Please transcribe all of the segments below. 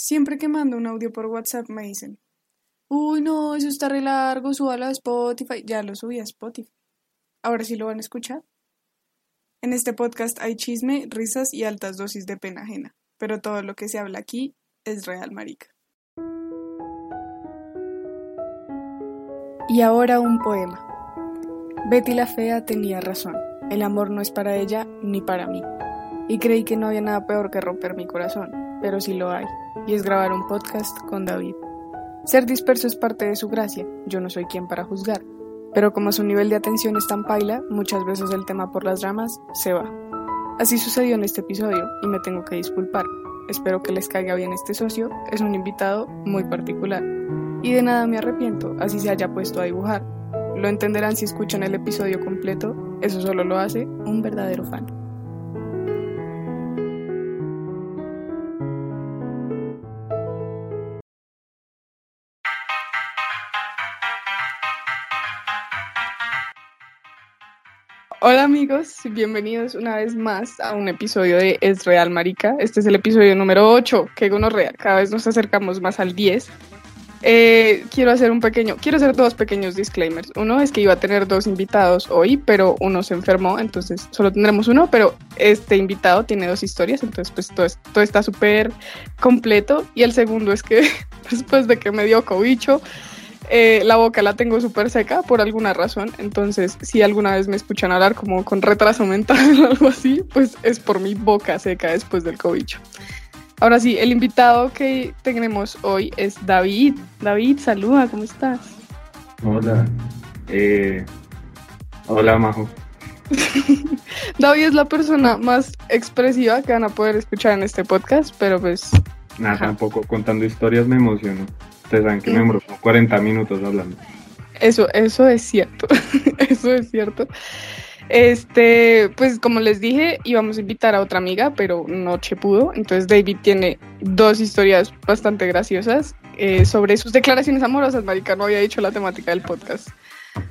Siempre que mando un audio por WhatsApp me dicen, uy no, eso está re largo, súbalo a Spotify. Ya lo subí a Spotify. Ahora sí lo van a escuchar. En este podcast hay chisme, risas y altas dosis de pena ajena, pero todo lo que se habla aquí es real, marica. Y ahora un poema. Betty la fea tenía razón. El amor no es para ella ni para mí. Y creí que no había nada peor que romper mi corazón, pero sí lo hay, y es grabar un podcast con David. Ser disperso es parte de su gracia, yo no soy quien para juzgar, pero como su nivel de atención es tan paila, muchas veces el tema por las ramas se va. Así sucedió en este episodio y me tengo que disculpar. Espero que les caiga bien este socio, es un invitado muy particular. Y de nada me arrepiento, así se haya puesto a dibujar. Lo entenderán si escuchan el episodio completo, eso solo lo hace un verdadero fan. Hola amigos, bienvenidos una vez más a un episodio de Es Real Marica. Este es el episodio número 8, que gonorrea, cada vez nos acercamos más al 10. Eh, quiero hacer un pequeño, quiero hacer dos pequeños disclaimers. Uno es que iba a tener dos invitados hoy, pero uno se enfermó, entonces solo tendremos uno, pero este invitado tiene dos historias, entonces pues todo, todo está súper completo. Y el segundo es que después de que me dio cobicho, eh, la boca la tengo súper seca por alguna razón, entonces si alguna vez me escuchan hablar como con retraso mental o algo así, pues es por mi boca seca después del cobicho. Ahora sí, el invitado que tenemos hoy es David. David, saluda, ¿cómo estás? Hola. Eh, hola, Majo. David es la persona más expresiva que van a poder escuchar en este podcast, pero pues... Nada, tampoco contando historias me emociono. Ustedes saben que me demoro 40 minutos hablando. Eso, eso es cierto. eso es cierto. Este, pues como les dije, íbamos a invitar a otra amiga, pero noche pudo. Entonces David tiene dos historias bastante graciosas eh, sobre sus declaraciones amorosas, marica. No había dicho la temática del podcast.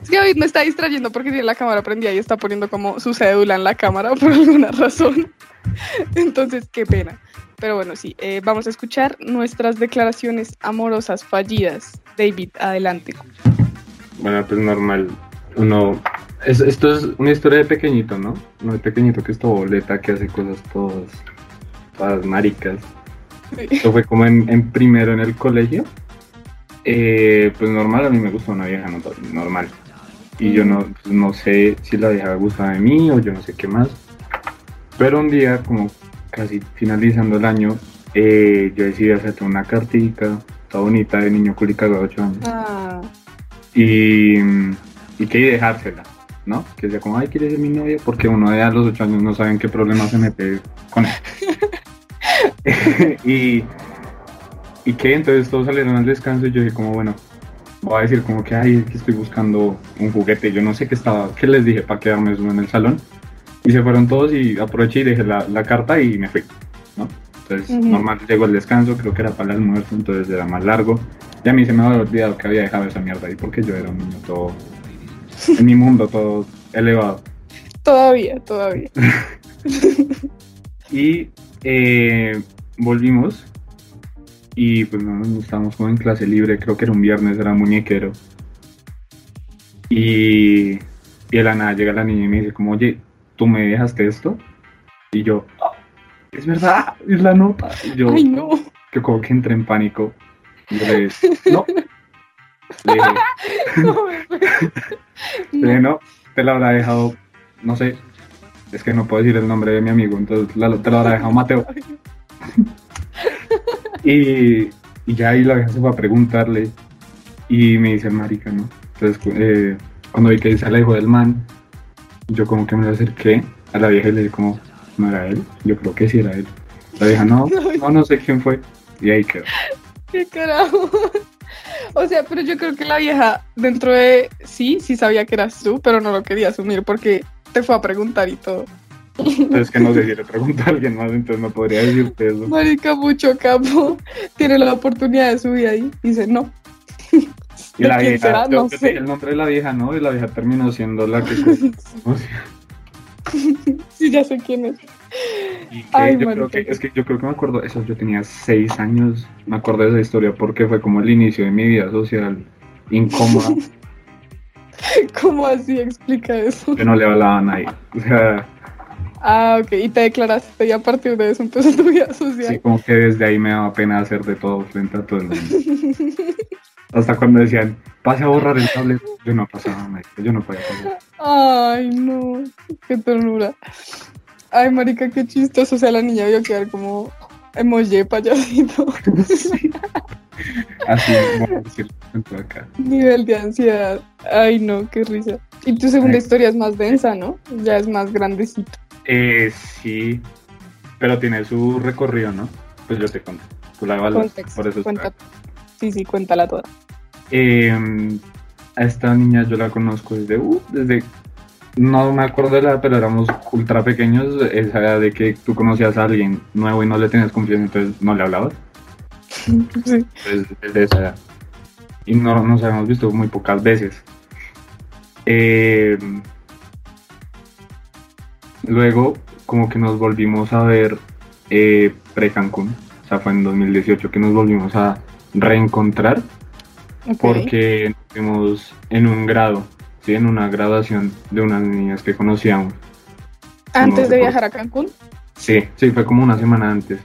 Es que David me está distrayendo porque tiene la cámara prendida y está poniendo como su cédula en la cámara por alguna razón. Entonces, qué pena. Pero bueno, sí, eh, vamos a escuchar nuestras declaraciones amorosas fallidas. David, adelante. Bueno, pues normal. Uno. esto es una historia de pequeñito, ¿no? No de pequeñito que es todo boleta, que hace cosas todas. todas maricas. Esto fue como en, primero en el colegio. Eh, pues normal, a mí me gusta una vieja, normal. Y yo no, pues no sé si la vieja gusta de mí o yo no sé qué más. Pero un día, como casi finalizando el año, eh, yo decidí hacerte una cartica, toda bonita, de niño culica de 8 años. Ah. Y, y que dejársela, ¿no? Que sea como, ay, ¿quieres ser mi novia? Porque uno de a los 8 años no saben qué problema se mete con él. y, y que entonces todos salieron al descanso y yo dije como, bueno, voy a decir como que, ay, que estoy buscando un juguete. Yo no sé qué estaba, qué les dije para quedarme en el salón. Y se fueron todos y aproveché y dejé la, la carta y me fui, ¿no? Entonces, normal, llegó el descanso, creo que era para el almuerzo, entonces era más largo. Y a mí se me había olvidado que había dejado esa mierda ahí porque yo era un niño todo, en mi mundo todo elevado. Todavía, todavía. y eh, volvimos y pues no, estábamos como en clase libre, creo que era un viernes, era muñequero. Y, y de la nada llega la niña y me dice como, oye, ¿tú me dejaste esto? Y yo, ah, es verdad, es la nota. Y yo, Ay, no. Que como que entré en pánico. Y le no. Le dije, no, no, te la habrá dejado, no sé, es que no puedo decir el nombre de mi amigo, entonces te lo habrá dejado Mateo. y, y ya ahí la vieja se fue a preguntarle y me dice, marica, ¿no? Entonces, eh, cuando vi que se la dijo del man, yo como que me acerqué a la vieja y le dije como, ¿no era él? Yo creo que sí era él. La vieja, no, no, no sé quién fue. Y ahí quedó. ¿Qué carajo? O sea, pero yo creo que la vieja dentro de sí, sí sabía que eras tú, pero no lo quería asumir porque te fue a preguntar y todo. Es que no sé si le pregunta a alguien más, entonces no podría decirte eso. Marica, mucho capo. Tiene la oportunidad de subir ahí. Dice, no. Y la vieja, no sé. el nombre de la vieja, ¿no? Y la vieja terminó siendo la que... sí, ya sé quién es. Y que yo creo que, es que yo creo que me acuerdo, eso yo tenía seis años, me acuerdo de esa historia porque fue como el inicio de mi vida social incómoda. ¿Cómo así explica eso? Que no le hablaba a nadie. O sea, Ah, ok, y te declaraste y a partir de eso empezó tu vida social. Sí, como que desde ahí me daba pena hacer de todo frente a todo el mundo. Hasta cuando decían, pase a borrar el tablet, yo no pasaba, yo no podía pasar. Ay, no, qué ternura. Ay, marica, qué chistoso. O sea, la niña vio quedar como emoji payasito. sí. Así, decir, acá. Nivel de ansiedad. Ay, no, qué risa. Y tu segunda historia es más densa, ¿no? Ya es más grandecito. Eh, sí, pero tiene su recorrido, ¿no? Pues yo te cuento. Tú la evalúas, por eso Sí, sí, cuéntala toda. Eh, a esta niña yo la conozco desde, uh, desde, no me acuerdo de la, pero éramos ultra pequeños, esa edad de que tú conocías a alguien nuevo y no le tenías confianza, entonces no le hablabas. Sí. desde esa edad. Y no nos habíamos visto muy pocas veces. Eh, Luego, como que nos volvimos a ver eh, pre-Cancún, o sea, fue en 2018 que nos volvimos a reencontrar, porque estuvimos en un grado, ¿sí? en una graduación de unas niñas que conocíamos. ¿Antes de viajar a Cancún? Sí, sí, fue como una semana antes.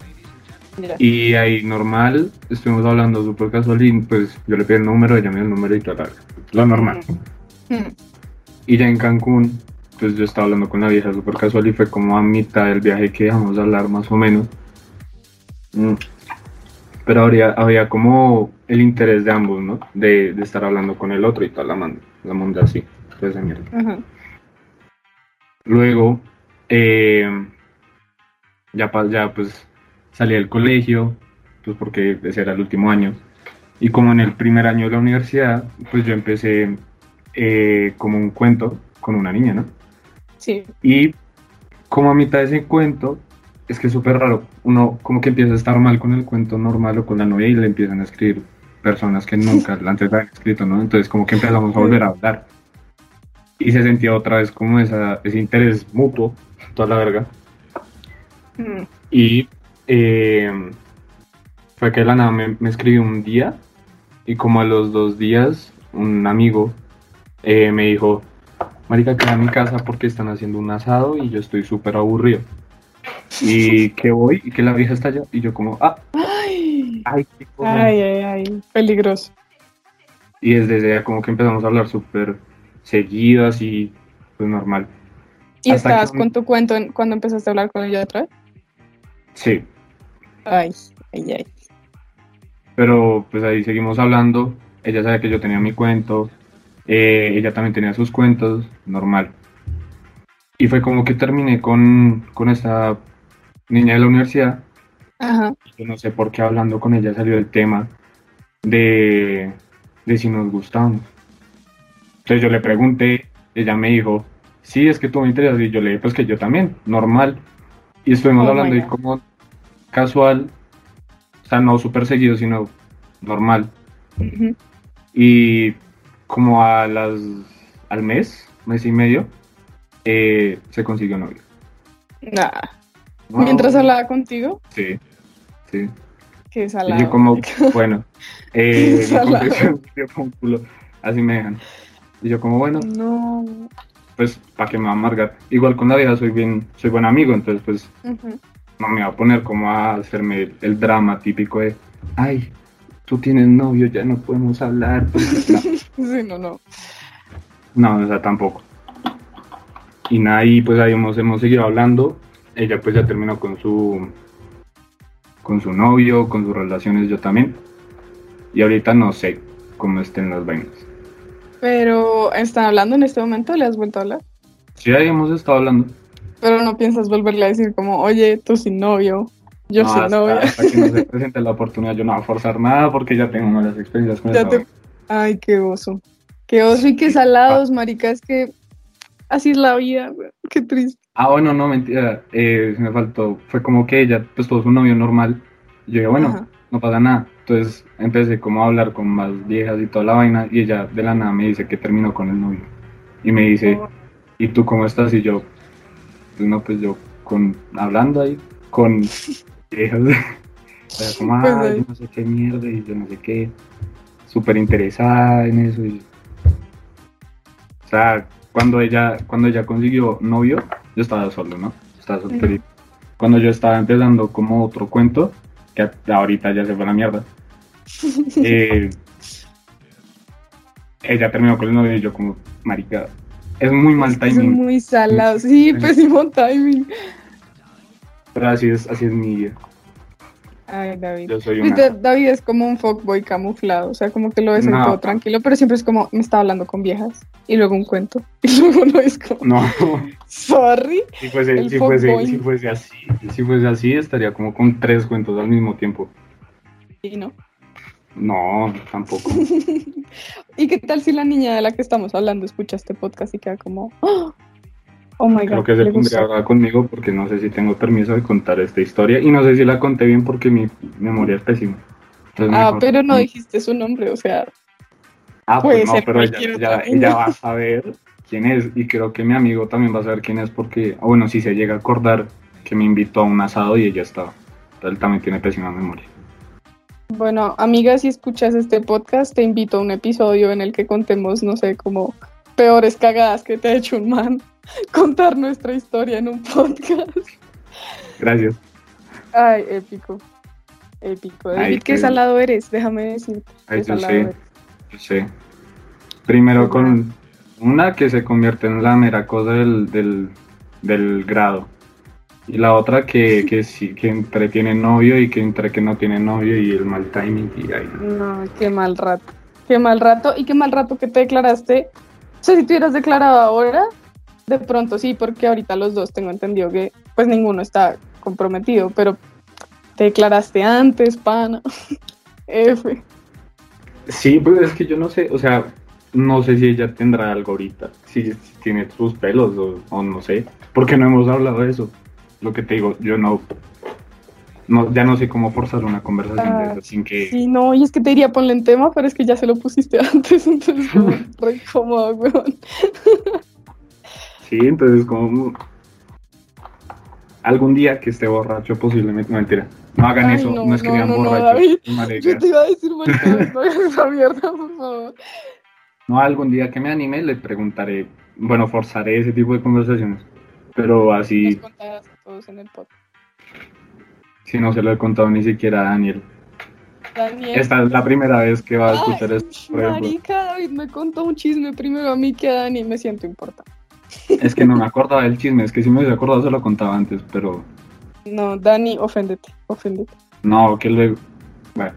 Y ahí normal, estuvimos hablando súper casual pues yo le pedí el número, ella me dio el número y tal, lo normal. Y ya en Cancún pues yo estaba hablando con la vieja súper casual y fue como a mitad del viaje que dejamos de hablar más o menos. Pero habría, había como el interés de ambos, ¿no? De, estar hablando con el otro y tal, la manda, la manda así, pues de mierda. Luego, eh, ya, ya pues salí del colegio, pues porque ese era el último año. Y como en el primer año de la universidad, pues yo empecé eh, como un cuento con una niña, ¿no? Y como a mitad de ese cuento, es que es súper raro. Uno como que empieza a estar mal con el cuento normal o con la novia y le empiezan a escribir personas que nunca antes habían escrito, ¿no? Entonces como que empezamos a volver a hablar. Y se sentía otra vez como esa, ese interés mutuo, toda la verga. Mm. Y eh, fue que la nada me, escribió un día y como a los dos días un amigo eh, me dijo, marica, queda a mi casa porque están haciendo un asado y yo estoy súper aburrido. Y que voy y que la vieja está allá y yo como, ah, ay, ay, ay, ay, peligroso. Y desde ella como que empezamos a hablar súper seguido, así, pues normal. ¿Y estabas con tu cuento cuando empezaste a hablar con ella otra vez? Sí. Ay, ay, ay. Pero pues ahí seguimos hablando. Ella sabe que yo tenía mi cuento, eh, ella también tenía sus cuentos, normal. Y fue como que terminé con, con esta niña de la universidad. Ajá. Yo no sé por qué hablando con ella salió el tema de, de si nos gustamos. Entonces yo le pregunté, ella me dijo, sí, es que tú me interesas. Y yo le dije, pues que yo también, normal. Y estuvimos oh hablando y como casual, o sea, no súper seguido, sino normal. Y como a las al mes, mes y medio, eh, se consiguió novio. Nah. ¿Mientras hablaba contigo? Sí, sí. Qué salado. Y yo como, bueno, eh, así me dejan. Y yo como, bueno, no. pues, ¿para qué me va a amargar? Igual con la vieja soy bien, soy buen amigo, entonces pues no me va a poner como a hacerme el drama típico de, ay, tú tienes novio, ya no podemos hablar. sí, no, no. No, o sea, tampoco. Y nada, y pues ahí hemos, hemos seguido hablando. Ella pues ya terminó con su con su novio, con sus relaciones, yo también. Y ahorita no sé cómo estén las vainas. Pero, ¿están hablando en este momento? ¿Le has vuelto a hablar? Sí, ahí hemos estado hablando. Pero no piensas volverle a decir como, oye, tú sin novio, yo sin novio. Hasta que no se presente la oportunidad, yo no voy a forzar nada porque ya tengo malas experiencias con ya Ay, qué oso. Qué oso y qué salados, marica. Es que así es la vida, qué triste. Ah, bueno, no, mentira. Eh, me faltó. Fue como que ella, pues todo su novio normal. yo dije, bueno, no pasa nada. Entonces empecé como a hablar con más viejas y toda la vaina. Y ella de la nada me dice que terminó con el novio. Y me dice, oh. ¿y tú cómo estás? Y yo, pues no, pues yo con, hablando ahí, con viejas. o sea, como, ah, yo no sé qué mierda y yo no sé qué. Súper interesada en eso. Y... O sea, cuando ella, cuando ella consiguió novio, yo estaba solo, ¿no? Estaba solterito. Cuando yo estaba empezando como otro cuento, que ahorita ya se fue a la mierda. eh, ella terminó con el novio y yo como, marica, es muy mal Es timing. muy salados. Sí, pésimo timing. Pero así es, así es mi vida. Ay, David. Yo soy Viste, una... David es como un fuckboy camuflado, o sea, como que lo ves No. todo tranquilo, pero siempre es como, me está hablando con viejas, y luego un cuento, y luego no es como, No, sorry. si fuese, si, fuese, si fuese así, si fuese así, estaría como con tres cuentos al mismo tiempo. Y no. No, tampoco. ¿Y qué tal si la niña de la que estamos hablando escucha este podcast y queda como, oh, oh my Creo god, que se pondría a hablar conmigo porque no sé si tengo permiso de contar esta historia y no sé si la conté bien porque mi memoria es pésima. Entonces, Ah, mejor- pero no dijiste su nombre, o sea, Ah, pues no, pero ella, ella- ella va a saber quién es y creo que mi amigo también va a saber quién es porque, ah, bueno, si se llega a acordar que me invitó a un asado y ella estaba. Él también tiene pésima memoria. bueno, amiga, si escuchas este podcast, te invito a un episodio en el que contemos, no sé, como peores cagadas que te ha hecho un man, contar nuestra historia en un podcast. Gracias. Ay, épico. Épico. Ay, David, qué qué- salado eres, déjame decirte. Ay, yo sé. eres. Yo sé. Primero con una que se convierte en la mera cosa del, del, del grado. Y la otra que, que sí, que entre tiene novio y que entre que no tiene novio y el mal timing y ahí. No, qué mal rato. Qué mal rato y qué mal rato que te declaraste. Sea, si te hubieras declarado ahora, de pronto sí, porque ahorita los dos tengo entendido que pues ninguno está comprometido, pero te declaraste antes, pana. F. Sí, pues es que yo no sé, o sea, no sé si ella tendrá algo ahorita, si, tiene sus pelos o no sé, porque no hemos hablado de eso. Lo que te digo, yo no, no ya no sé cómo forzar una conversación de Ah, eso sin que... Sí, no, y es que te diría ponle en tema, pero es que ya se lo pusiste antes, entonces como re cómodo, weón. Sí, entonces como algún día que esté borracho posiblemente, no mentira, no hagan Ay, eso, no, no, escriban no, borrachos, David. Yo te iba a decir, no hagas esa mierda, por favor. No, algún día que me anime le preguntaré, bueno, forzaré ese tipo de conversaciones, pero así, Nos contarás a todos en el podcast. Si no se lo he contado ni siquiera a Daniel. Daniel. Esta es la primera vez que va a Ay, escuchar esto. por ejemplo. Marica, David me contó un chisme primero a mí que a Dani, me siento importante. Es que no me acordaba del chisme, es que si me hubiese acordado se lo contaba antes, pero No, Dani, oféndete, oféndete. no, que luego, bueno,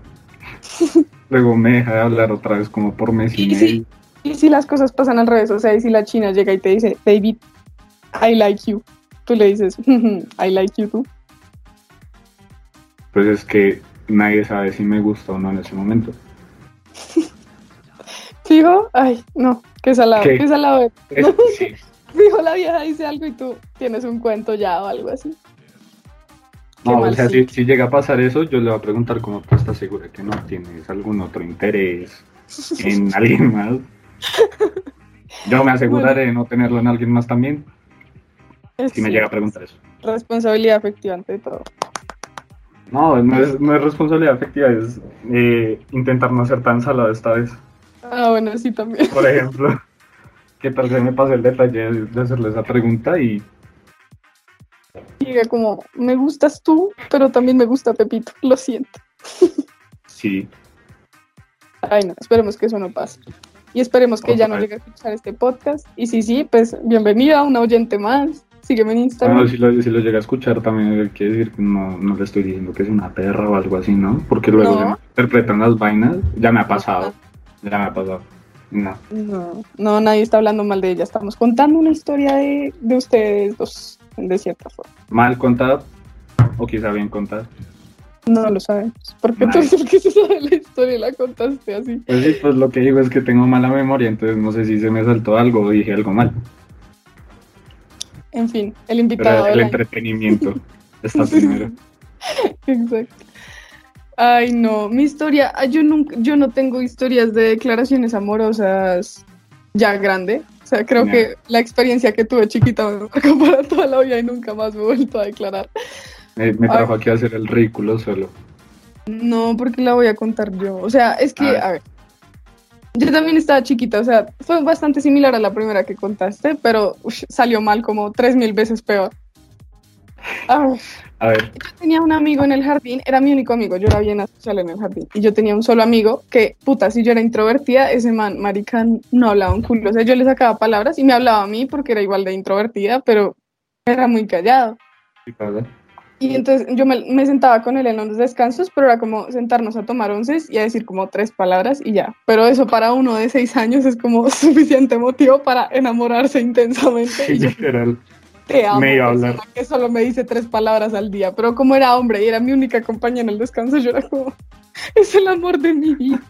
luego me deja de hablar otra vez como por mes y Y medio. sí. Y si las cosas pasan al revés, o sea, y si la china llega y te dice, David, I like you, tú le dices, I like you too. Pues es que nadie sabe si me gusta o no en ese momento. Fijo, ay, no, qué salado, ¿Qué? qué, salado. eres. Es- sí, Fijo, la vieja dice algo y tú tienes un cuento ya o algo así. No, o sea, si, llega a pasar eso, yo le voy a preguntar cómo tú estás segura que no tienes algún otro interés en alguien más. Yo me aseguraré de no tenerlo en alguien más también, Es si me llega a preguntar eso. Responsabilidad afectiva ante todo. No, no es, no es responsabilidad afectiva, es eh, intentar no ser tan salado esta vez. Ah, bueno, sí, también. Por ejemplo, que tal vez me pase el detalle de hacerle esa pregunta y Diga como, me gustas tú, pero también me gusta Pepito, lo siento. sí, Ay, no, esperemos que eso no pase. Y esperemos que ella no llegue a escuchar este podcast. Y si sí, pues bienvenida, una oyente más. Sígueme en Instagram. Bueno, si lo, si lo llega a escuchar también quiere decir que no, no le estoy diciendo que es una perra o algo así, ¿no? Porque luego No. se interpretan las vainas, ya me ha pasado, ya me ha pasado. No, No, no, nadie está hablando mal de ella. Estamos contando una historia de, de ustedes dos, de cierta forma. mal contada o quizá bien contada. No lo sabemos. Porque tú el que se sabe la historia y la contaste así. Pues sí, pues lo que digo es que tengo mala memoria, entonces no sé si se me saltó algo o dije algo mal. En fin, el invitado. Pero el del año. entretenimiento está primero. Exacto. Ay, no, mi historia, ah, yo nunca, yo no tengo historias de declaraciones amorosas ya grande. O sea, creo que la experiencia que tuve chiquita me marcó para toda la vida y nunca más me he vuelto a declarar. Me, me trajo aquí a hacer el ridículo solo. No, porque la voy a contar yo. O sea, es que, a ver. Yo también estaba chiquita, o sea, fue bastante similar a la primera que contaste, pero salió mal como tres mil veces peor. A ver. Yo tenía un amigo en el jardín, era mi único amigo, yo era bien asocial en el jardín. Y yo tenía un solo amigo que, puta, si yo era introvertida, ese man, marica, no hablaba un culo. O sea, yo le sacaba palabras y me hablaba a mí porque era igual de introvertida, pero era muy callado. Y entonces yo me, me, sentaba con él en los descansos, pero era como sentarnos a tomar onces y a decir como tres palabras y ya. Pero eso para uno de seis años es como suficiente motivo para enamorarse intensamente. Sí, literal te amo. Me iba a hablar. Que solo me dice tres palabras al día, pero como era hombre y era mi única compañía en el descanso, yo era como, es el amor de mi vida.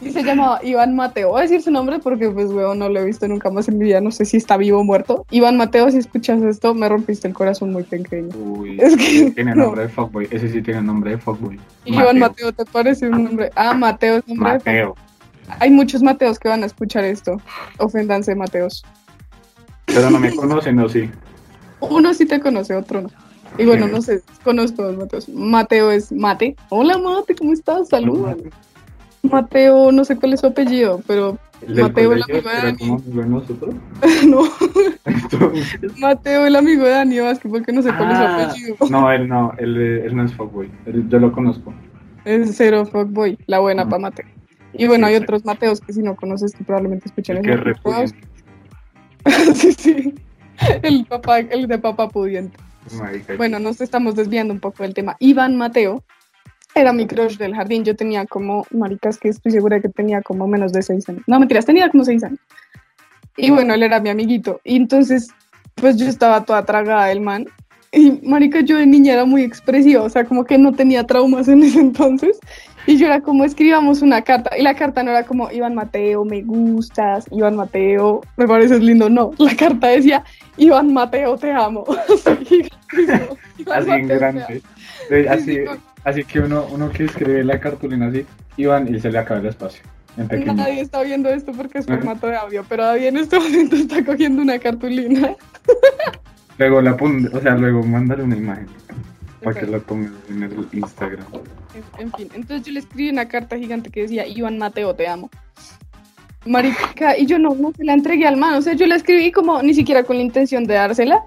Y se llamaba Iván Mateo. Voy a decir su nombre porque, pues, weón, no lo he visto nunca más en mi vida. No sé si está vivo o muerto. Iván Mateo, si escuchas esto, me rompiste el corazón muy pequeño. Uy, es que. Tiene nombre de fuckboy. Ese sí tiene nombre de fuckboy. Iván Mateo, ¿te parece un nombre? Ah, Mateo es nombre Mateo. Hay muchos Mateos que van a escuchar esto. Ofendanse, Mateos. Pero no me conocen, ¿o sí? Uno sí te conoce, otro no. Y bueno, no sé, conozco a los Mateos. Mateo es Mate. Hola Mate, ¿cómo estás? Saludos. Mateo, no sé cuál es su apellido, pero Mateo el amigo de Dani. nosotros? no. Mateo el amigo de Dani Vázquez, porque no sé cuál es su Ah, apellido. No, él no, él, él no es fuckboy. Él- yo lo conozco. Es cero fuckboy, la buena para Mateo. Y bueno, hay otros Mateos que si no conoces que probablemente esos repudian. sí, sí. El papá, el de papá pudiente. Bueno, nos estamos desviando un poco del tema. Iván Mateo era mi crush del jardín. Yo tenía como, maricas, que estoy segura que tenía como menos de seis años. No, mentiras, tenía como seis años. Y bueno, él era mi amiguito. Y entonces, pues yo estaba toda tragada del man. Y marica, yo de niña era muy expresiva, o sea, como que no tenía traumas en ese entonces. Y yo era como, escribamos una carta. Y la carta no era como, Iván Mateo, me gustas, Iván Mateo, me pareces lindo. No, la carta decía, Iván Mateo, te amo. Así, así en grande. Así, Sí, sí, así que uno, uno que escribe la cartulina así, Iván, y se le acaba el espacio. Nadie está viendo esto porque es formato de audio, pero David en este momento está cogiendo una cartulina. Luego la pon, o sea, luego mándale una imagen para que la pongas en el Instagram. En, fin, entonces yo le escribí una carta gigante que decía, Iván Mateo, te amo. Marica, y yo no, no se la entregué al man, o sea, yo la escribí como ni siquiera con la intención de dársela.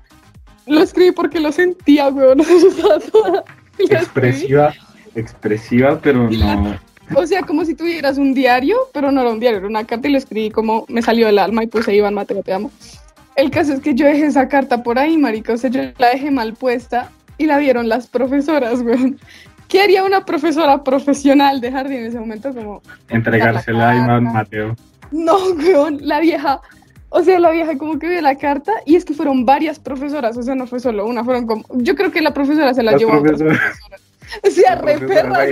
Lo escribí porque lo sentía, weón, no estaba toda-. Expresiva, expresiva, pero no. O sea, como si tuvieras un diario, pero no era un diario, era una carta y lo escribí como me salió del alma y puse Iván Mateo, te amo. El caso es que yo dejé esa carta por ahí, marica, o sea, yo la dejé mal puesta y la vieron las profesoras, weón. ¿Qué haría una profesora profesional de jardín en ese momento? Como, Entregársela a Iván Mateo. no, weón, la vieja, o sea, la vieja como que vio la carta y es que fueron varias profesoras, o sea, no fue solo una, fueron como, yo creo que la profesora se la Las llevó a profesoras. O sea, re perras,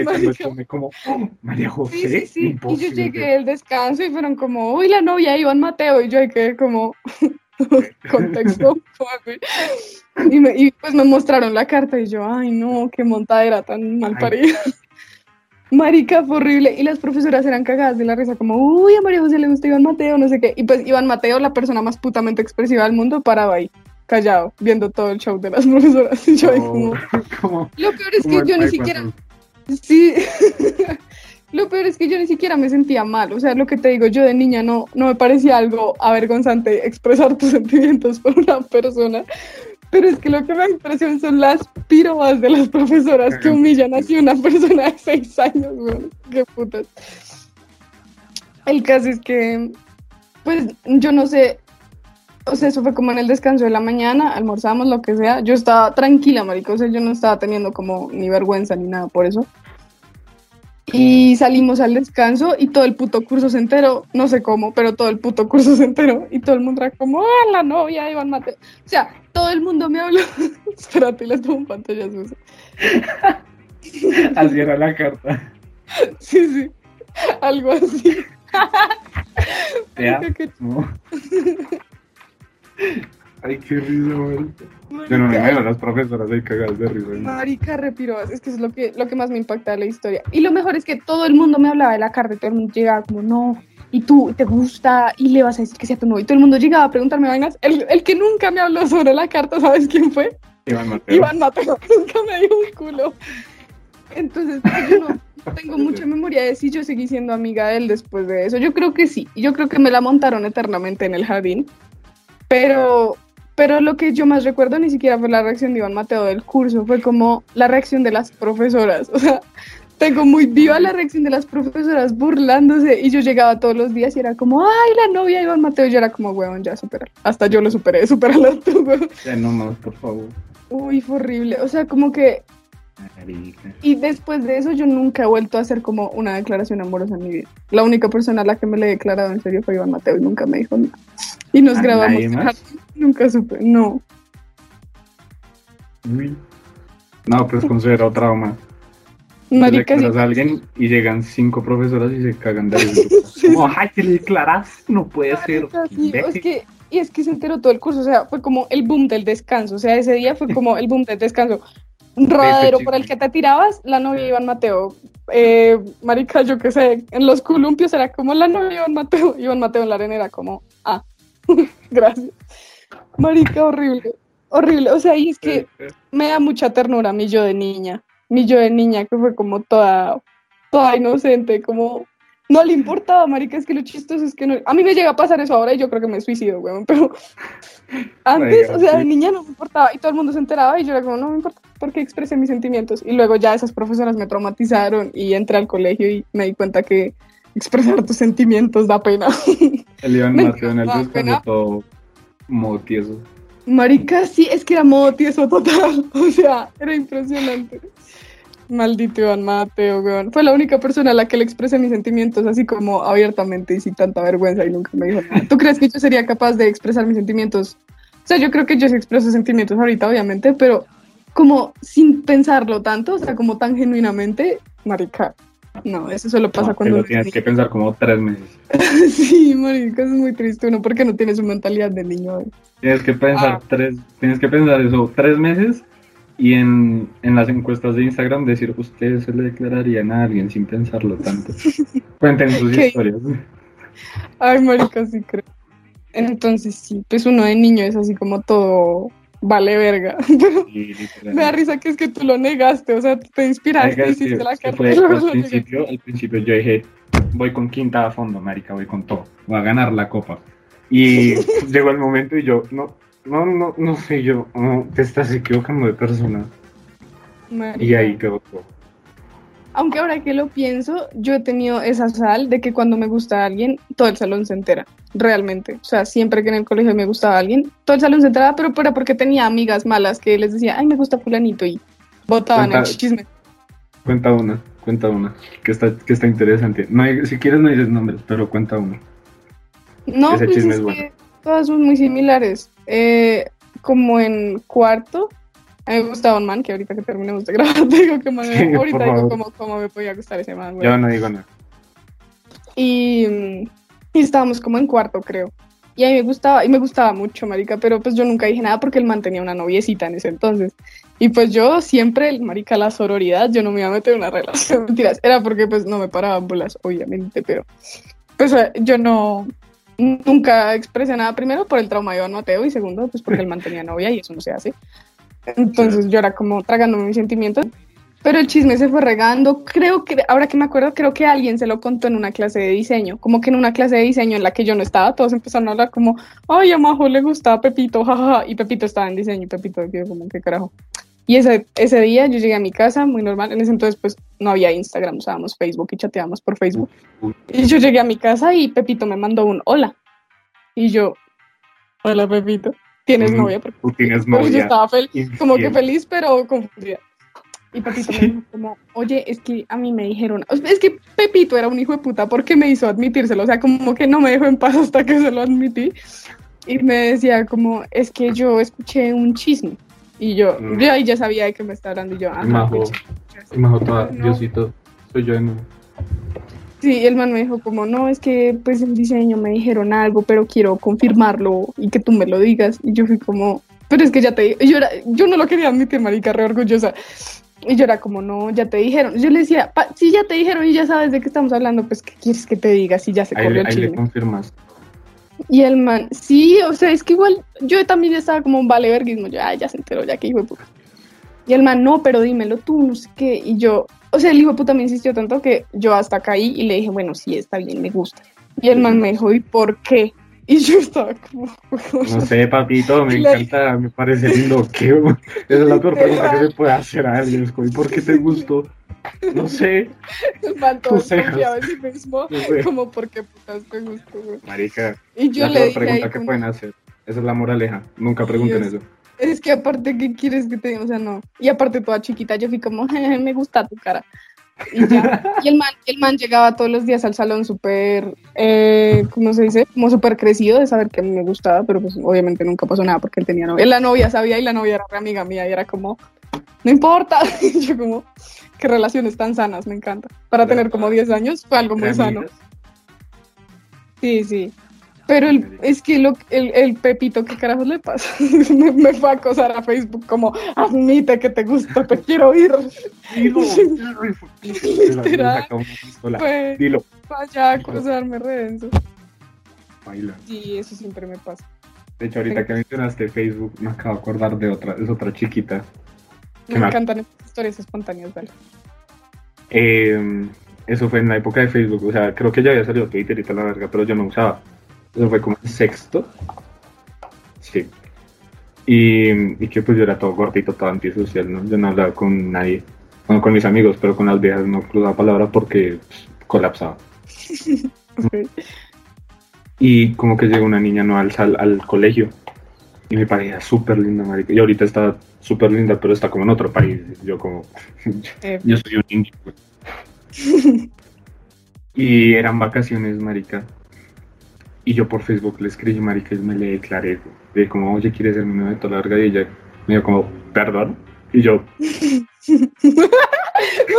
como, "Oh, María José, Sí, sí, sí. Y yo imposible". llegué del descanso y fueron como, uy, la novia de Iván Mateo. Y yo ahí quedé como, contexto. y, me- y pues me mostraron la carta y yo, ay, no, qué montadera tan mal Ay. parida. Marica, fue horrible. Y las profesoras eran cagadas de la risa, como, uy, a María José le gusta Iván Mateo, no sé qué. Y pues Iván Mateo, la persona más putamente expresiva del mundo, paraba ahí, callado, viendo todo el show de las profesoras. Y yo ahí como, lo peor es que yo ni siquiera... Sí. Lo peor es que yo ni siquiera me sentía mal. O sea, lo que te digo, yo de niña no, no me parecía algo avergonzante expresar tus sentimientos por una persona. Pero es que lo que me da impresión son las pirobas de las profesoras que humillan así a una persona de seis años, weón. Qué putas. El caso es que, pues, yo no sé. O sea, eso fue como en el descanso de la mañana, almorzamos, lo que sea. Yo estaba tranquila, marico. O sea, yo no estaba teniendo como ni vergüenza ni nada por eso. Y salimos al descanso y todo el puto curso se enteró, no sé cómo, pero todo el puto curso se enteró y todo el mundo era como, ah, la novia de Iván Mateo. O sea, todo el mundo me habló. Espérate, les tomo un pantallazo. eso. Así era la carta. Sí, sí, algo así. Ay, qué risa, marica. Yo no me las profesoras ahí cagadas de risa. ¿no? Marica, repirobas, es que es lo que, lo que más me impacta de la historia. Y lo mejor es que todo el mundo me hablaba de la carta y todo el mundo llegaba como, no, y tú te gusta y le vas a decir que sea tu novio. Y todo el mundo llegaba a preguntarme vainas. El, el que nunca me habló sobre la carta, ¿sabes quién fue? Iván Mateo. Iván Mateo, nunca me dio un culo. Entonces, pues, yo no tengo mucha memoria de si yo seguí siendo amiga de él después de eso. Yo creo que sí. Yo creo que me la montaron eternamente en el jardín. Pero, pero lo que yo más recuerdo ni siquiera fue la reacción de Iván Mateo del curso, fue como la reacción de las profesoras. O sea, tengo muy viva la reacción de las profesoras burlándose y yo llegaba todos los días y era como, ay, la novia de Iván Mateo. Y yo era como, weón, ya supera. Hasta yo lo superé, superalo tú, weón. Ya no más, por favor. Uy, fue horrible. O sea, como que Marica. Y después de eso yo nunca he vuelto a hacer como una declaración amorosa en mi vida. La única persona a la que me le he declarado en serio fue Iván Mateo y nunca me dijo nada. Y nos ¿A grabamos. Nunca supe, no. No, pues considero trauma. Le Marica, sí. declaras a alguien y llegan cinco profesoras y se cagan de. Sí. Como, ay, que le declaras, no puede ser. Marica, sí, es que, y es que se enteró todo el curso, o sea, fue como el boom del descanso, o sea, ese día fue como el boom del descanso. Rodadero por el que te tirabas, la novia Iván Mateo. Eh, marica, yo qué sé, en los columpios era como la novia Iván Mateo, Iván Mateo en la arena era como, ah, gracias. Marica, horrible, horrible, o sea, y es que me da mucha ternura mi yo de niña, mi yo de niña que fue como toda, toda inocente, como no le importaba, marica, es que lo chistoso es que no, a mí me llega a pasar eso ahora y yo creo que me suicido, weón, pero antes, o sea, de sí. niña no me importaba y todo el mundo se enteraba y yo era como, no me importa, porque expresé mis sentimientos y luego ya esas profesoras me traumatizaron y entré al colegio y me di cuenta que expresar tus sentimientos da pena. El Iván Me Mateo en el encantaba, pena. descanso todo modo tieso. Marica, sí, es que era modo tieso total. O sea, era impresionante. Maldito Iván Mateo, weón. Fue la única persona a la que le expresé mis sentimientos así como abiertamente y sin tanta vergüenza y nunca me dijo nada. ¿Tú crees que yo sería capaz de expresar mis sentimientos? O sea, yo creo que yo sí expreso sentimientos ahorita, obviamente, pero como sin pensarlo tanto, o sea, como tan genuinamente, marica. No, eso solo pasa No, cuando lo tienes que pensar como tres meses. Sí, marica, es muy triste uno porque no tiene su mentalidad de niño. Tienes que pensar Ah. tres, tienes que pensar eso tres meses y en, en las encuestas de Instagram decir ustedes se le declararían a alguien sin pensarlo tanto. Cuenten sus ¿Qué? historias. Ay, marica, sí creo. Entonces sí, pues uno de niño es así como todo vale verga. Sí, me da risa que es que tú lo negaste, o sea, tú te inspiraste, sí, hiciste la sí, luego al, principio, al principio yo dije, voy con quinta a fondo, marica, voy con todo, voy a ganar la copa. Y llegó el momento y yo, no, no, no, no sé, yo, no, te estás equivocando de persona. Marica. Y ahí quedó todo. Aunque ahora que lo pienso, yo he tenido esa sal de que cuando me gusta alguien, todo el salón se entera, realmente. O sea, siempre que en el colegio me gustaba alguien, todo el salón se enteraba, pero era porque tenía amigas malas que les decía, ay, me gusta fulanito y botaban el chisme. Cuenta una, cuenta una, que está, que está interesante. No hay- si quieres no dices nombres, pero cuenta una. No, Ese pues chisme es es que bueno. todas son muy similares. Eh, como en cuarto, a mí me gustaba un man, que ahorita que terminemos de grabar, digo que man, Sí, por ahorita digo cómo, cómo me podía gustar ese man, güey. Yo no digo nada. Y, mm, y estábamos como en cuarto, creo. Y a mí me gustaba, y me gustaba mucho, marica, pero pues yo nunca dije nada porque el man tenía una noviecita en ese entonces. Y pues yo siempre, marica, la sororidad, yo no me iba a meter en una relación, mentiras. Era porque pues no me paraban bolas, obviamente, pero pues yo no, nunca expresé nada, primero por el trauma de Iván Mateo y segundo, pues porque el man tenía novia y eso no se hace. Entonces yo era como tragándome mis sentimientos. Pero el chisme se fue regando. Creo que, ahora que me acuerdo, creo que alguien se lo contó en una clase de diseño. Como que en una clase de diseño en la que yo no estaba, todos empezaron a hablar como, ay, a Majo le gustaba Pepito, jajaja. Y Pepito estaba en diseño y Pepito, como, ¿qué carajo? Y ese, ese día yo llegué a mi casa, muy normal. En ese entonces, pues no había Instagram, usábamos Facebook y chateábamos por Facebook. Y yo llegué a mi casa y Pepito me mandó un hola. Y yo, hola Pepito, ¿tienes novia? Porque Tú tienes pero yo novia. estaba feliz como que feliz, pero confundida. Y Pepito me dijo como, oye, es que a mí me dijeron, es que Pepito era un hijo de puta porque me hizo admitírselo, o sea, como que no me dejó en paz hasta que se lo admití. Y me decía como, es que yo escuché un chisme. Y yo, Mm. yo ahí ya sabía de qué me está hablando y yo, ajá, Majo, qué chisme". Majo toda, No. Diosito, soy yo de nuevo. Sí, el man me dijo como, no, es que pues en diseño me dijeron algo, pero quiero confirmarlo y que tú me lo digas. Y yo fui como, pero es que ya te dije, yo, era, yo no lo quería admitir, marica, re orgullosa. Y yo era como, no, ya te dijeron. Yo le decía, si ya te dijeron y ya sabes de qué estamos hablando, pues, ¿qué quieres que te diga si ya se corrió el ahí chisme? le confirmas. Y el man, sí, o sea, es que igual yo también estaba como un vale verguismo. Yo, ya se enteró, ya que hijo de puta. Y el man, no, pero dímelo tú, no sé qué. Y yo, o sea, el hijo de puta me insistió tanto que yo hasta caí y le dije, bueno, sí, está bien, me gusta. Y el man me dijo, ¿y por qué? Y yo estaba como... No sé, papito, me encanta, me parece lindo. ¿Qué? Esa es la peor pregunta que se puede hacer a alguien. es como, ¿Y por qué te gustó? No sé, El man todo Tus cejas. desconfiado en sí mismo, No sé. como, ¿por qué putas te gustó, güey? marica. Y yo la le peor pregunta que como, pueden hacer. Esa es la moraleja. Nunca pregunten Dios. eso. Es que aparte, ¿qué quieres que te diga? O sea, no. Y aparte, toda chiquita, yo fui como, "Jeje, me gusta tu cara. Y ya. Y el man, el man llegaba todos los días al salón súper, eh, ¿cómo se dice? Como súper crecido de saber que me gustaba, pero pues obviamente nunca pasó nada porque él tenía novia. La novia sabía y la novia era re amiga mía y era como, no importa. Y yo como, qué relaciones tan sanas, me encanta. Para tener como 10 años fue algo muy ¿Entre sano. Sí, sí. Pero el, es que lo, el, el Pepito, ¿qué carajos le pasa? me, me fue a acosar a Facebook como, admite que te gusta, te quiero ir. Dilo, Literal. Fue Dilo. vaya a acosarme redenso. Baila. Sí, eso siempre me pasa. De hecho, ahorita que mencionaste Facebook, me acabo de acordar de otra, es otra chiquita. Me encantan estas historias espontáneas, dale. Eh, eso fue en la época de Facebook, o sea, creo que ya había salido Twitter y tal la verga, pero yo no usaba. Eso fue como en sexto. Sí. Y, y que pues yo era todo gordito, todo antisocial, ¿no? Yo no hablaba con nadie. Bueno, con mis amigos, pero con las viejas no cruzaba palabras porque pues, colapsaba. Ok. Y como que llegó una niña no al, sal- al colegio y me parecía súper linda, marica. Y ahorita está súper linda, pero está como en otro país. Yo como, yo soy un indio. güey. y eran vacaciones, marica. Y yo por Facebook le escribí, marica, y me le declaré. De como, oye, ¿quieres ser mi novia de toda la verga? Y ella me dijo como, perdón. Y yo,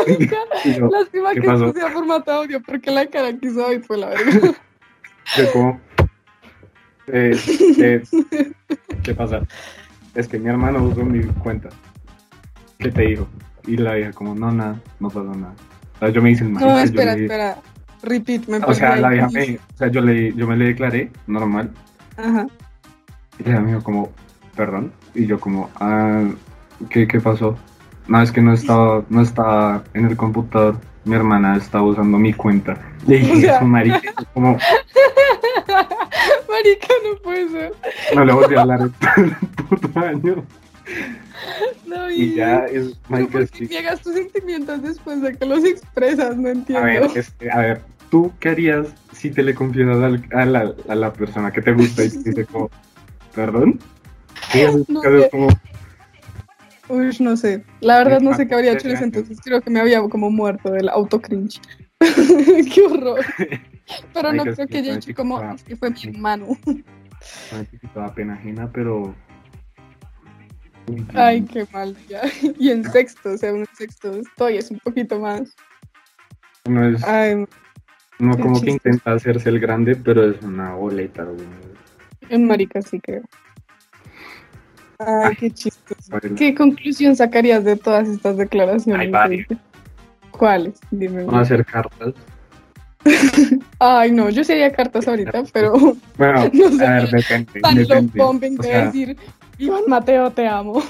marica, y yo, Lástima ¿Qué que esto sea formato audio, porque la cara que hizo hoy fue la verdad. yo como, eh, eh, ¿qué pasa? Es que mi hermano usó mi cuenta. ¿Qué te dijo? Y la vieja como, no, nada, no pasó nada. O sea, yo me hice el No, marica, yo espera, le- espera. Repeat, me O sea, la vieja me, o sea, yo, le, yo me le declaré, normal, Ajá. y ella me dijo como, perdón, y yo como, ah, ¿qué, qué pasó? No, es que no estaba, no estaba en el computador, mi hermana estaba usando mi cuenta. Le dije, O sea- eso, marica, como, Marica, no puede ser. no le volví a hablar todo el puto año. No, Y ya, es, marica, ¿por qué niegas tus sentimientos después de que los expresas? No entiendo. A ver, es que, a ver, ¿tú qué harías si te le confiesas al- a, la, a la persona que te gusta y te dice como, perdón? ¿Qué haces? No Uy, no sé. La verdad no sé qué habría hecho en ese entonces. Creo que me había como muerto del auto cringe. qué horror. Pero no creo que haya hecho como, es que fue mi hermano. una chiquita pena ajena, pero... Ay, qué mal ya. Y en sexto, o sea, en sexto estoy, es un poquito más. Uno, es, Ay, uno como que intenta hacerse el grande, pero es una boleta, güey. en marica sí creo. Ay, Ay, qué chistoso. Bueno, ¿Qué conclusión sacarías de todas estas declaraciones? Hay varias. ¿Cuáles? Dime. Vamos a hacer cartas. Ay, no, yo sería cartas ahorita, pero Bueno, No sé. a ver, depende. tan depende. O sea, decir, Iván Mateo, te amo.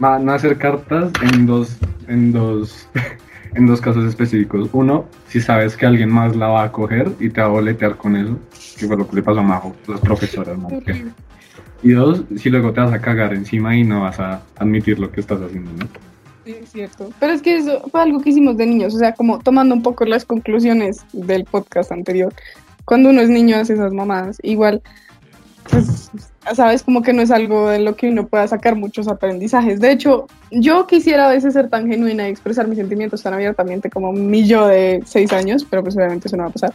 Van a hacer cartas en dos, en dos, en dos casos específicos. Uno, si sabes que alguien más la va a coger y te va a boletear con eso, que fue lo que le pasó a Majo, las profesoras, ¿no? Y dos, si luego te vas a cagar encima y no vas a admitir lo que estás haciendo, ¿no? Sí, es cierto. Pero es que eso fue algo que hicimos de niños, o sea, como tomando un poco las conclusiones del podcast anterior. Cuando uno es niño hace esas mamadas. Igual, pues, sabes, como que no es algo de lo que uno pueda sacar muchos aprendizajes. De hecho, yo quisiera a veces ser tan genuina y expresar mis sentimientos tan abiertamente como mi yo de seis años, pero pues obviamente eso no va a pasar.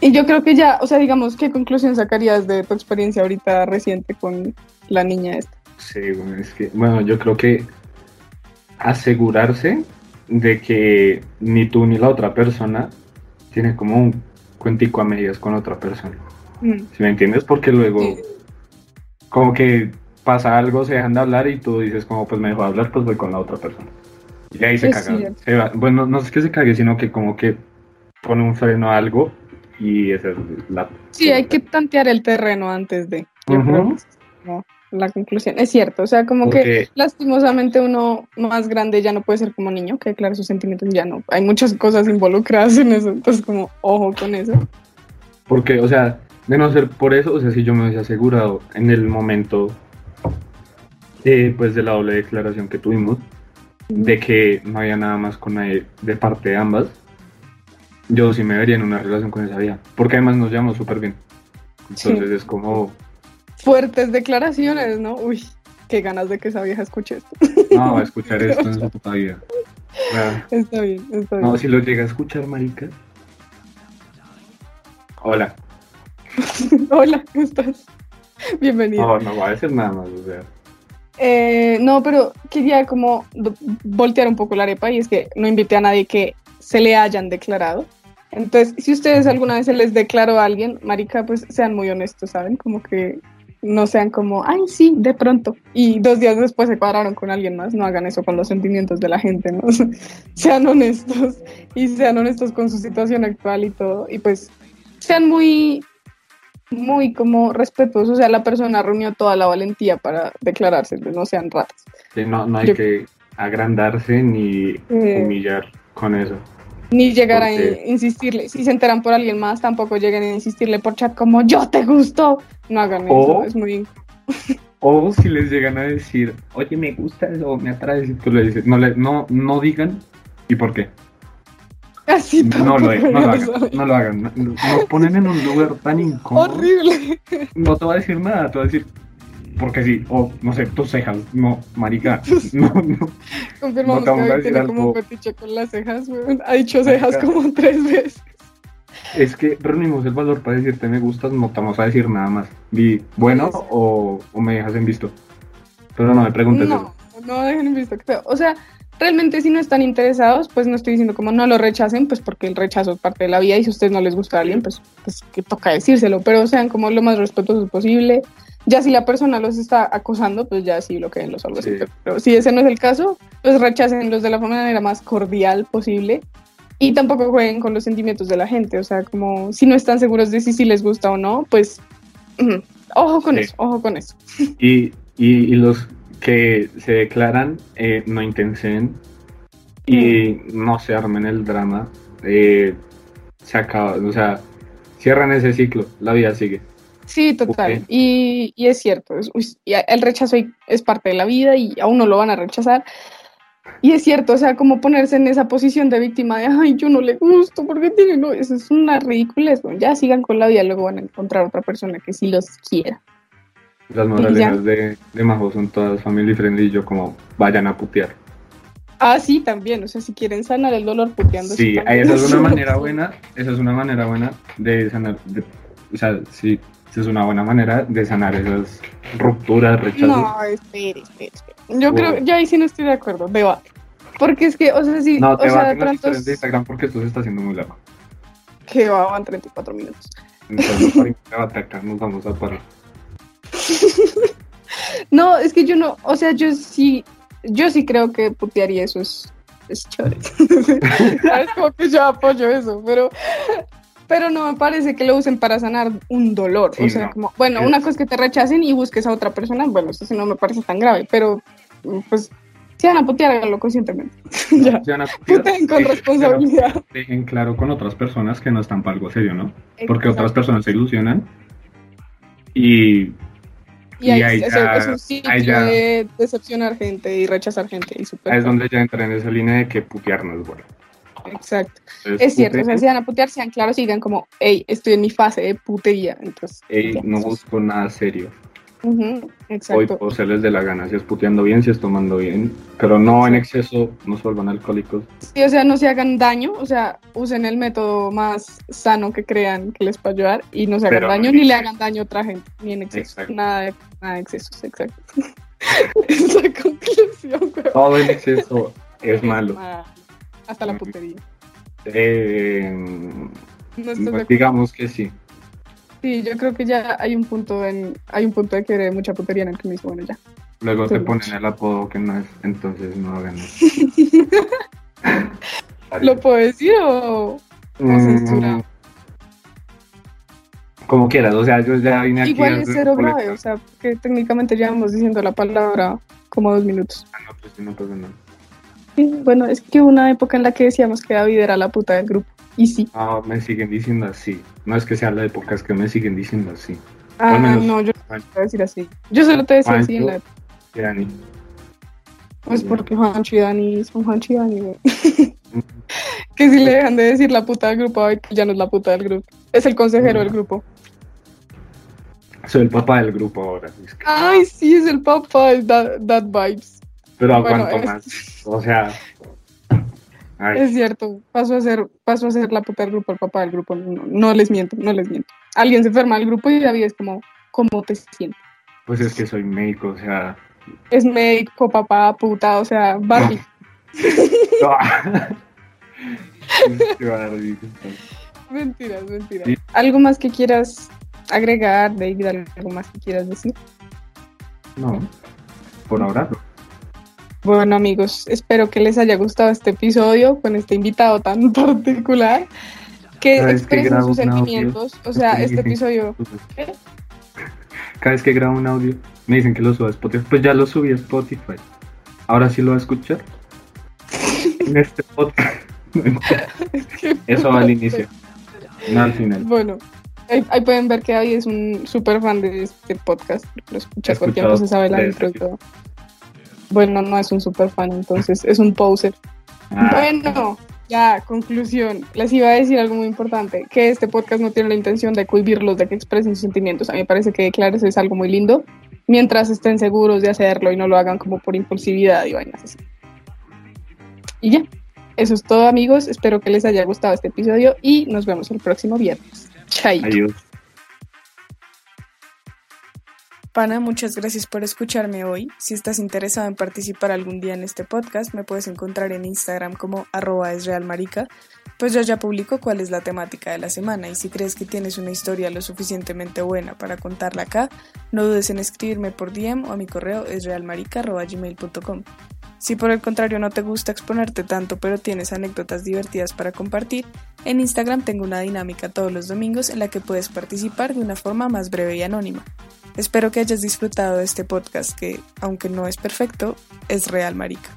Y yo creo que ya, o sea, digamos, ¿qué conclusión sacarías de tu experiencia ahorita reciente con la niña esta? Sí, bueno, es que, bueno, yo creo que asegurarse de que ni tú ni la otra persona tiene como un cuentico a medias con otra persona. Mm, ¿Sí me entiendes? Porque luego, sí. como que pasa algo, se dejan de hablar y tú dices, como, pues me dejó de hablar, pues voy con la otra persona. Y ahí se Es caga. cierto. Se va- Bueno, no es que se cague, sino que como que pone un freno a algo y esa es la... Sí, hay que tantear el terreno antes de. Esa es como la conclusión. Es cierto, o sea, como que lastimosamente uno más grande ya no puede ser como niño, que declara sus sentimientos ya no. Hay muchas cosas involucradas en eso, entonces como ojo con eso. Porque, o sea, de no ser por eso, o sea, si yo me hubiese asegurado en el momento eh, pues de la doble declaración que tuvimos, de que no había nada más con nadie de parte de ambas, yo sí me vería en una relación con esa vieja. Porque además nos llevamos súper bien. Entonces es como, Fuertes declaraciones, ¿no? Uy, qué ganas de que esa vieja escuche esto. no, va a escuchar esto en su puta vida. Está bien, está bien. no, si lo llega a escuchar, marica. Hola. Hola, ¿cómo estás? Bienvenido. No, no va a decir nada más, o sea. Eh, no, pero quería como voltear un poco la arepa y es que no invité a nadie que se le hayan declarado. Entonces, si ustedes alguna vez se les declaró a alguien, marica, pues sean muy honestos, ¿saben? Como que no sean como, ay, sí, de pronto. Y dos días después se cuadraron con alguien más. No hagan eso con los sentimientos de la gente, ¿no? sean honestos y sean honestos con su situación actual y todo. Y pues sean muy, muy como respetuosos. O sea, la persona reunió toda la valentía para declararse, pues, no sean ratas. Que no, no hay Yo- que agrandarse ni Eh, humillar con eso. Ni llegar a Porque- insistirle. Si se enteran por alguien más, tampoco lleguen a insistirle por chat como yo te gusto. No hagan O- eso, es muy... O si les llegan a decir, oye, me gusta o me atrae, y tú le dices, no, le, no, no digan, ¿y por qué? No lo, no lo hagan, no lo hagan. no- Nos ponen en un lugar tan incómodo. Horrible. No te va a decir nada, te va a decir, porque sí, o no sé, tus cejas, no, marica, no, no. Confirmamos No que tiene como fetiche con las cejas, weón. Ha dicho cejas Marica. como tres veces. Es que reunimos el valor para decirte me gustas, no te vamos a decir nada más. Di, bueno, o, o me dejas en visto. Pero no me preguntes No, no dejen en visto. O sea, realmente si no están interesados, pues no estoy diciendo como no lo rechacen, pues porque el rechazo es parte de la vida y si a ustedes no les gusta a alguien, pues, pues que toca decírselo, pero sean como lo más respetuosos posible. Ya si la persona los está acosando, pues ya sí lo que los algo así. Sí. Pero si ese no es el caso, pues rechacen de la manera más cordial posible. Y tampoco jueguen con los sentimientos de la gente. O sea, como si no están seguros de si, si les gusta o no, pues ojo con Sí. eso, ojo con eso. Y, y, y los que se declaran eh, no intensen y no se armen el drama, eh, se acaba, o sea, cierran ese ciclo, la vida sigue. Sí, total. Ok. Y, y es cierto, es- el rechazo es parte de la vida y a uno lo van a rechazar. Y es cierto, o sea, como ponerse en esa posición de víctima de, ay, yo no le gusto, porque tiene no, eso es una ridiculez. Bueno, ya sigan con la vida, luego van a encontrar otra persona que sí los quiera. Las moralejas de, de Majo son todas family friendly y yo como vayan a putear. Ah, sí, también, o sea, si quieren sanar el dolor puteando. Sí, esa es una manera buena, esa es una manera buena de sanar, de- o sea, sí, esa es una buena manera de sanar esas rupturas, rechazos. No, espere, espere, espere. Yo Wow. creo, yo ahí sí no estoy de acuerdo, debate. Porque es que, o sea, sí, No, o te sea, va a de las pronto de Instagram porque esto se está haciendo muy largo. que va, van 34 minutos. Entonces, por ahí te va a atacar, nos vamos a parar. No, es que yo no, o sea, yo sí, yo sí creo que putear y eso es, es chévere. es como que yo apoyo eso, pero, pero no me parece que lo usen para sanar un dolor. Sí, o sea, no. como, bueno, Es- una cosa es que te rechacen y busques a otra persona, bueno, eso sí no me parece tan grave, pero pues si van a putear, háganlo conscientemente. ya, Se van a putear, con responsabilidad. claro- Dejen claro con otras personas que no están para algo serio, ¿no? Porque otras personas se ilusionan y Y ahí, y ahí ya- es un sitio ya- de decepcionar gente y rechazar gente. Y súper ahí es donde ya entra en esa línea de que putear no es bueno. Exacto. Entonces, Es cierto, o sea, si van a putear, sean claros y digan como, hey, estoy en mi fase de putería. Entonces, "Ey, ya, no busco nada serio. Ujú, Hoy exacto. por se les dé la gana, si es puteando bien, si es tomando bien, pero no en exceso, no se vuelvan alcohólicos. Sí, o sea, no se hagan daño, o sea, usen el método más sano que crean que les puede ayudar y no se hagan Pero daño ni le hagan daño a otra gente, ni en exceso. Exacto. Nada de, nada de excesos, exacto. Esa conclusión. Todo en exceso es malo. Hasta la putería. Eh, No de digamos que sí. Sí, yo creo que ya hay un punto en, hay un punto de que mucha putería en el que me dice, bueno, ya. Luego te ponen el apodo que no es, entonces no hagan eso. ¿Lo puedo decir o, mm, Como quieras, o sea, yo ya vine aquí. Igual es cero grave, o sea, que técnicamente llevamos diciendo la palabra como dos minutos. Ah, no, pues no pasa nada. Sí, bueno, es que hubo una época en la que decíamos que David era la puta del grupo. Y sí. Ah, me siguen diciendo así. No es que sea la época, es que me siguen diciendo así. Ah, no, yo no te voy a decir así. Yo solo te decía así en la época. Dani. Pues porque Juancho y Dani son Juancho y Dani, que si le dejan de decir la puta del grupo, que ya no es la puta del grupo. Es el consejero del grupo. Soy el papá del grupo ahora. Ay, sí, es el papá, es that, Vibes. Pero aguanto más. O sea. Es cierto, paso a ser, paso a ser la puta del grupo, el papá del grupo. No, les miento, no les miento. Alguien se enferma del grupo y David es como, ¿cómo te sientes? Pues es que soy médico, o sea, es médico, papá, puta, o sea, Barbie. mentiras, mentiras. ¿Algo más que quieras agregar, David? ¿Algo más que quieras decir? No, por ahora Bueno amigos, espero que les haya gustado este episodio con este invitado tan particular que expresen sus sentimientos. o sea, este episodio... Cada vez que grabo un audio me dicen que lo suba a Spotify. Pues ya lo subí a Spotify. Ahora sí lo va a escuchar. en este podcast. Eso va al inicio. No al final. Bueno, ahí, pueden ver que David es un súper fan de este podcast. Lo escucha cualquier cosa, sabe la intro y todo. Bueno, no es un súper fan, entonces es un poser. Ah. Bueno, ya, conclusión. Les iba a decir algo muy importante, que este podcast no tiene la intención de cohibirlos de que expresen sus sentimientos. A mí me parece que declares es algo muy lindo mientras estén seguros de hacerlo y no lo hagan como por impulsividad y vainas así. Y ya, eso es todo amigos, espero que les haya gustado este episodio y nos vemos el próximo viernes. Chai. Adiós. Pana, muchas gracias por escucharme hoy. Si estás interesado en participar algún día en este podcast, me puedes encontrar en Instagram como arroba esrealmarica, pues yo ya publico cuál es la temática de la semana y si crees que tienes una historia lo suficientemente buena para contarla acá, no dudes en escribirme por DM o a mi correo esrealmarica.gmail.com. Si por el contrario no te gusta exponerte tanto pero tienes anécdotas divertidas para compartir, en Instagram tengo una dinámica todos los domingos en la que puedes participar de una forma más breve y anónima. Espero que hayas disfrutado de este podcast que, aunque no es perfecto, es real, marica.